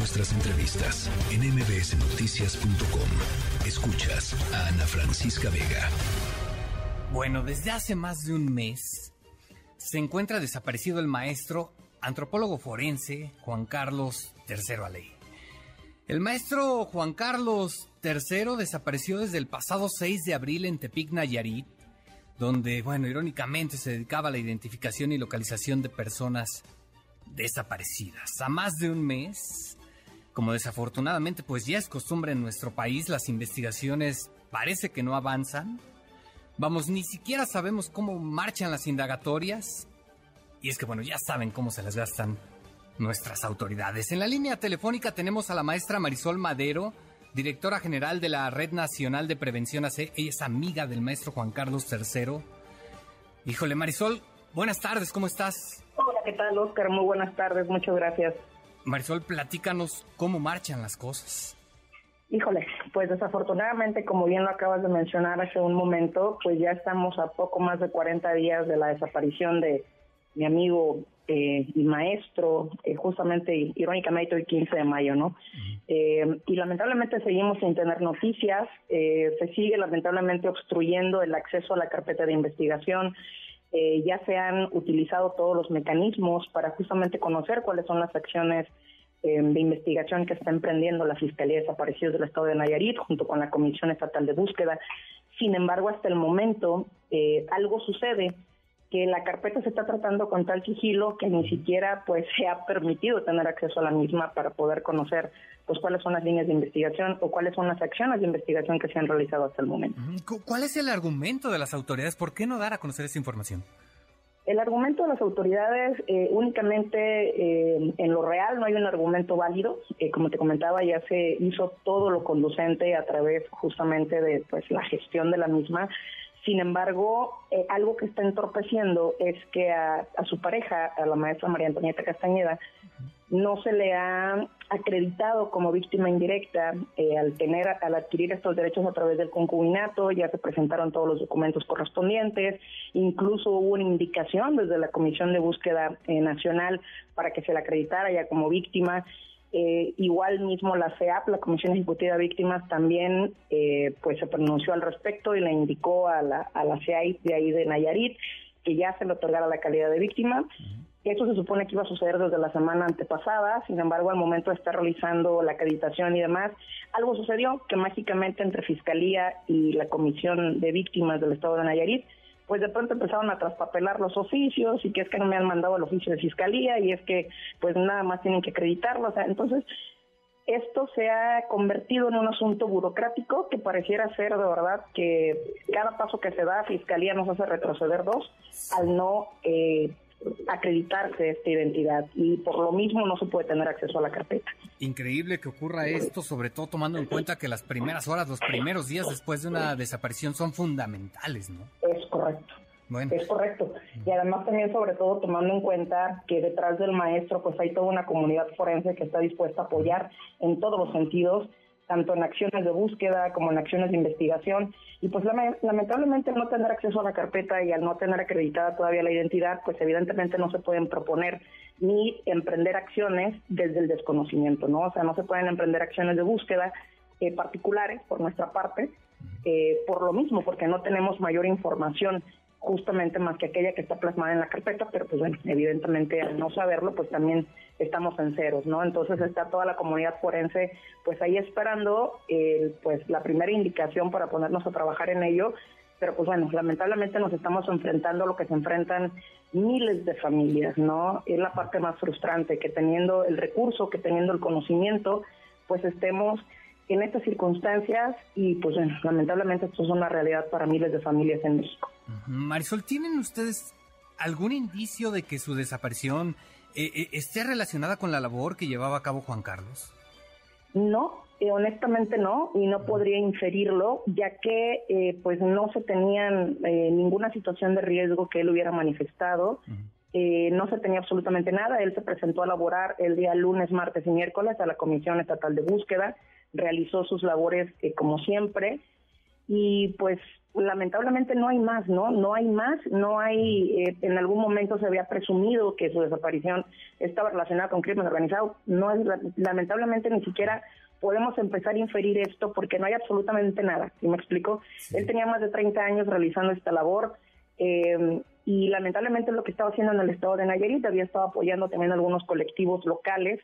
nuestras entrevistas en mbsnoticias.com. Escuchas a Ana Francisca Vega. Bueno, desde hace más de un mes se encuentra desaparecido el maestro antropólogo forense Juan Carlos III Aley. El maestro Juan Carlos III desapareció desde el pasado 6 de abril en Tepic, Nayarit, donde, bueno, irónicamente se dedicaba a la identificación y localización de personas desaparecidas. A más de un mes, como desafortunadamente pues ya es costumbre en nuestro país, las investigaciones parece que no avanzan. Vamos, ni siquiera sabemos cómo marchan las indagatorias. Y es que bueno, ya saben cómo se les gastan nuestras autoridades. En la línea telefónica tenemos a la maestra Marisol Madero, directora general de la Red Nacional de Prevención AC. Ella es amiga del maestro Juan Carlos III. Híjole, Marisol, buenas tardes, ¿cómo estás? Hola, ¿qué tal, Oscar? Muy buenas tardes, muchas gracias. Marisol, platícanos cómo marchan las cosas. Híjole, pues desafortunadamente, como bien lo acabas de mencionar hace un momento, pues ya estamos a poco más de 40 días de la desaparición de mi amigo eh, y maestro, eh, justamente, irónicamente, el 15 de mayo, ¿no? Eh, y lamentablemente seguimos sin tener noticias, se sigue lamentablemente obstruyendo el acceso a la carpeta de investigación. ya se han utilizado todos los mecanismos para justamente conocer cuáles son las acciones de investigación que está emprendiendo la Fiscalía de Desaparecidos del Estado de Nayarit junto con la Comisión Estatal de Búsqueda. Sin embargo, hasta el momento algo sucede que la carpeta se está tratando con tal sigilo que ni siquiera pues se ha permitido tener acceso a la misma para poder conocer pues cuáles son las líneas de investigación o cuáles son las acciones de investigación que se han realizado hasta el momento. ¿Cuál es el argumento de las autoridades? ¿Por qué no dar a conocer esa información? El argumento de las autoridades eh, únicamente eh, en lo real no hay un argumento válido. Eh, como te comentaba, ya se hizo todo lo conducente a través justamente de pues la gestión de la misma. Sin embargo, eh, algo que está entorpeciendo es que a, su pareja, a la maestra María Antonieta Castañeda, no se le ha acreditado como víctima indirecta eh, al tener al adquirir estos derechos a través del concubinato ya se presentaron todos los documentos correspondientes incluso hubo una indicación desde la comisión de búsqueda eh, nacional para que se la acreditara ya como víctima eh, igual mismo la CEAP, la Comisión Ejecutiva de Víctimas, también eh, pues se pronunció al respecto y le indicó a la, a la CEAIP de ahí de Nayarit que ya se le otorgara la calidad de víctima. Eso se supone que iba a suceder desde la semana antepasada, sin embargo, al momento de estar realizando la acreditación y demás, algo sucedió que mágicamente entre Fiscalía y la Comisión de Víctimas del Estado de Nayarit pues de pronto empezaron a traspapelar los oficios y que es que no me han mandado el oficio de fiscalía y es que pues nada más tienen que acreditarlo, o sea, entonces esto se ha convertido en un asunto burocrático que pareciera ser de verdad que cada paso que se da Fiscalía nos hace retroceder dos al no eh, acreditarse esta identidad y por lo mismo no se puede tener acceso a la carpeta. Increíble que ocurra esto, sobre todo tomando en cuenta que las primeras horas, los primeros días después de una desaparición son fundamentales, ¿no? Es correcto. Bueno. Es correcto. Y además también sobre todo tomando en cuenta que detrás del maestro pues hay toda una comunidad forense que está dispuesta a apoyar en todos los sentidos tanto en acciones de búsqueda como en acciones de investigación. Y pues lamentablemente no tener acceso a la carpeta y al no tener acreditada todavía la identidad, pues evidentemente no se pueden proponer ni emprender acciones desde el desconocimiento, ¿no? O sea, no se pueden emprender acciones de búsqueda eh, particulares por nuestra parte, eh, por lo mismo, porque no tenemos mayor información justamente más que aquella que está plasmada en la carpeta, pero pues bueno, evidentemente al no saberlo, pues también estamos en ceros, ¿no? Entonces está toda la comunidad forense pues ahí esperando eh, pues la primera indicación para ponernos a trabajar en ello, pero pues bueno, lamentablemente nos estamos enfrentando a lo que se enfrentan miles de familias, ¿no? Es la parte más frustrante, que teniendo el recurso, que teniendo el conocimiento, pues estemos en estas circunstancias y pues bueno, lamentablemente esto es una realidad para miles de familias en México. Marisol, ¿tienen ustedes algún indicio de que su desaparición eh, eh, esté relacionada con la labor que llevaba a cabo Juan Carlos? No, eh, honestamente no, y no podría inferirlo, ya que pues no se tenían ninguna situación de riesgo que él hubiera manifestado. no se tenía absolutamente nada. Él se presentó a laborar el día lunes, martes y miércoles a la Comisión Estatal de Búsqueda, realizó sus labores como siempre y pues lamentablemente no hay más, ¿no? No hay más, no hay, eh, en algún momento se había presumido que su desaparición estaba relacionada con crimen organizado, no es, lamentablemente ni siquiera podemos empezar a inferir esto porque no hay absolutamente nada, ¿sí me explico? Él tenía más de 30 años realizando esta labor eh, y lamentablemente lo que estaba haciendo en el estado de Nayarit, había estado apoyando también algunos colectivos locales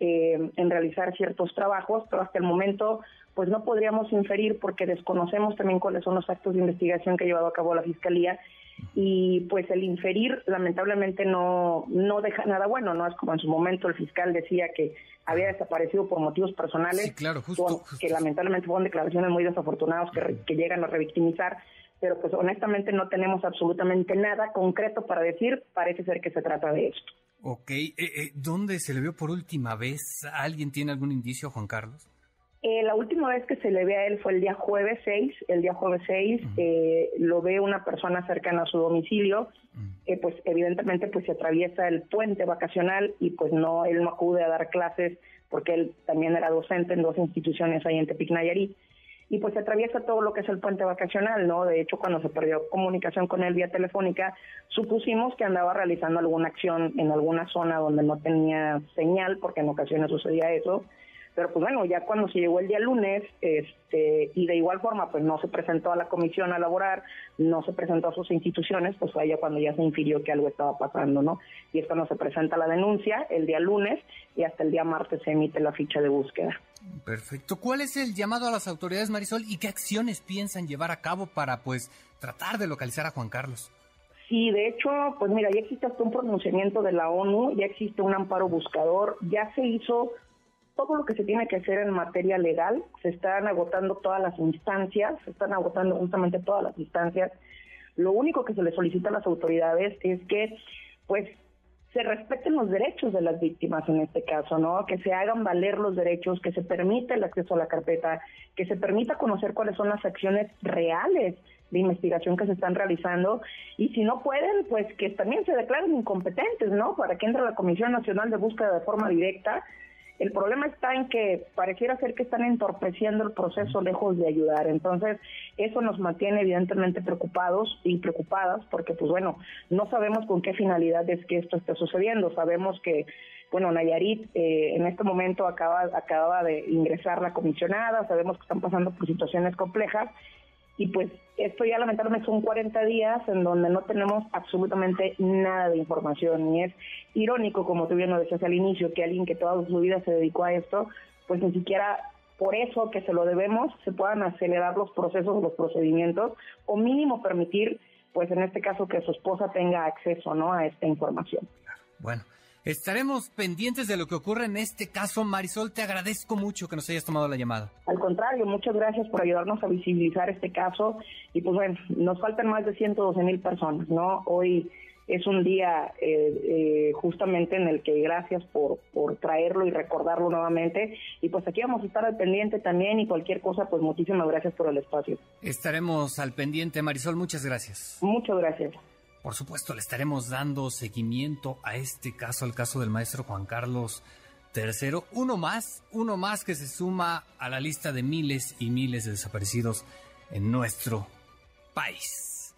eh, en realizar ciertos trabajos, pero hasta el momento pues no podríamos inferir porque desconocemos también cuáles son los actos de investigación que ha llevado a cabo la Fiscalía y pues el inferir lamentablemente no, no deja nada bueno, ¿no? Es como en su momento el fiscal decía que había desaparecido por motivos personales, claro, justo, que lamentablemente fueron declaraciones muy desafortunadas que, que llegan a revictimizar, pero pues honestamente no tenemos absolutamente nada concreto para decir, parece ser que se trata de esto. Ok, eh, eh, ¿dónde se le vio por última vez? ¿Alguien tiene algún indicio, Juan Carlos? Eh, la última vez que se le ve a él fue el día jueves 6. El día jueves 6 eh, lo ve una persona cercana a su domicilio, que pues evidentemente pues se atraviesa el puente vacacional y pues no, él no acude a dar clases porque él también era docente en dos instituciones ahí en Tepic Nayarit. Y pues se atraviesa todo lo que es el puente vacacional, ¿no? De hecho, cuando se perdió comunicación con él vía telefónica, supusimos que andaba realizando alguna acción en alguna zona donde no tenía señal, porque en ocasiones sucedía eso pero pues bueno, ya cuando se llegó el día lunes, este, y de igual forma, pues no se presentó a la comisión a laborar, no se presentó a sus instituciones, pues fue ya cuando ya se infirió que algo estaba pasando, ¿no? Y es cuando se presenta la denuncia el día lunes y hasta el día martes se emite la ficha de búsqueda. Perfecto. ¿Cuál es el llamado a las autoridades, Marisol, y qué acciones piensan llevar a cabo para, pues, tratar de localizar a Juan Carlos? Sí, de hecho, pues mira, ya existe hasta un pronunciamiento de la ONU, ya existe un amparo buscador, ya se hizo todo lo que se tiene que hacer en materia legal, se están agotando todas las instancias, se están agotando justamente todas las instancias. Lo único que se le solicita a las autoridades es que, pues, se respeten los derechos de las víctimas en este caso, ¿no? Que se hagan valer los derechos, que se permita el acceso a la carpeta, que se permita conocer cuáles son las acciones reales de investigación que se están realizando y si no pueden, pues que también se declaren incompetentes, ¿no? Para que entre la Comisión Nacional de Búsqueda de forma directa el problema está en que pareciera ser que están entorpeciendo el proceso lejos de ayudar. Entonces, eso nos mantiene evidentemente preocupados y preocupadas porque, pues bueno, no sabemos con qué finalidad es que esto esté sucediendo. Sabemos que, bueno, Nayarit eh, en este momento acaba, acaba de ingresar la comisionada, sabemos que están pasando por situaciones complejas y pues esto ya lamentablemente son 40 días en donde no tenemos absolutamente nada de información y es irónico, como tú bien lo decías al inicio, que alguien que toda su vida se dedicó a esto, pues ni siquiera por eso que se lo debemos, se puedan acelerar los procesos, los procedimientos, o mínimo permitir, pues en este caso, que su esposa tenga acceso ¿no? a esta información. Bueno, Estaremos pendientes de lo que ocurre en este caso. Marisol, te agradezco mucho que nos hayas tomado la llamada. Al contrario, muchas gracias por ayudarnos a visibilizar este caso. Y pues bueno, nos faltan más de 112 mil personas, ¿no? Hoy es un día eh, eh, justamente en el que gracias por, por traerlo y recordarlo nuevamente. Y pues aquí vamos a estar al pendiente también y cualquier cosa, pues muchísimas gracias por el espacio. Estaremos al pendiente, Marisol, muchas gracias. Muchas gracias. Por supuesto, le estaremos dando seguimiento a este caso, al caso del maestro Juan Carlos III. Uno más, uno más que se suma a la lista de miles y miles de desaparecidos en nuestro país.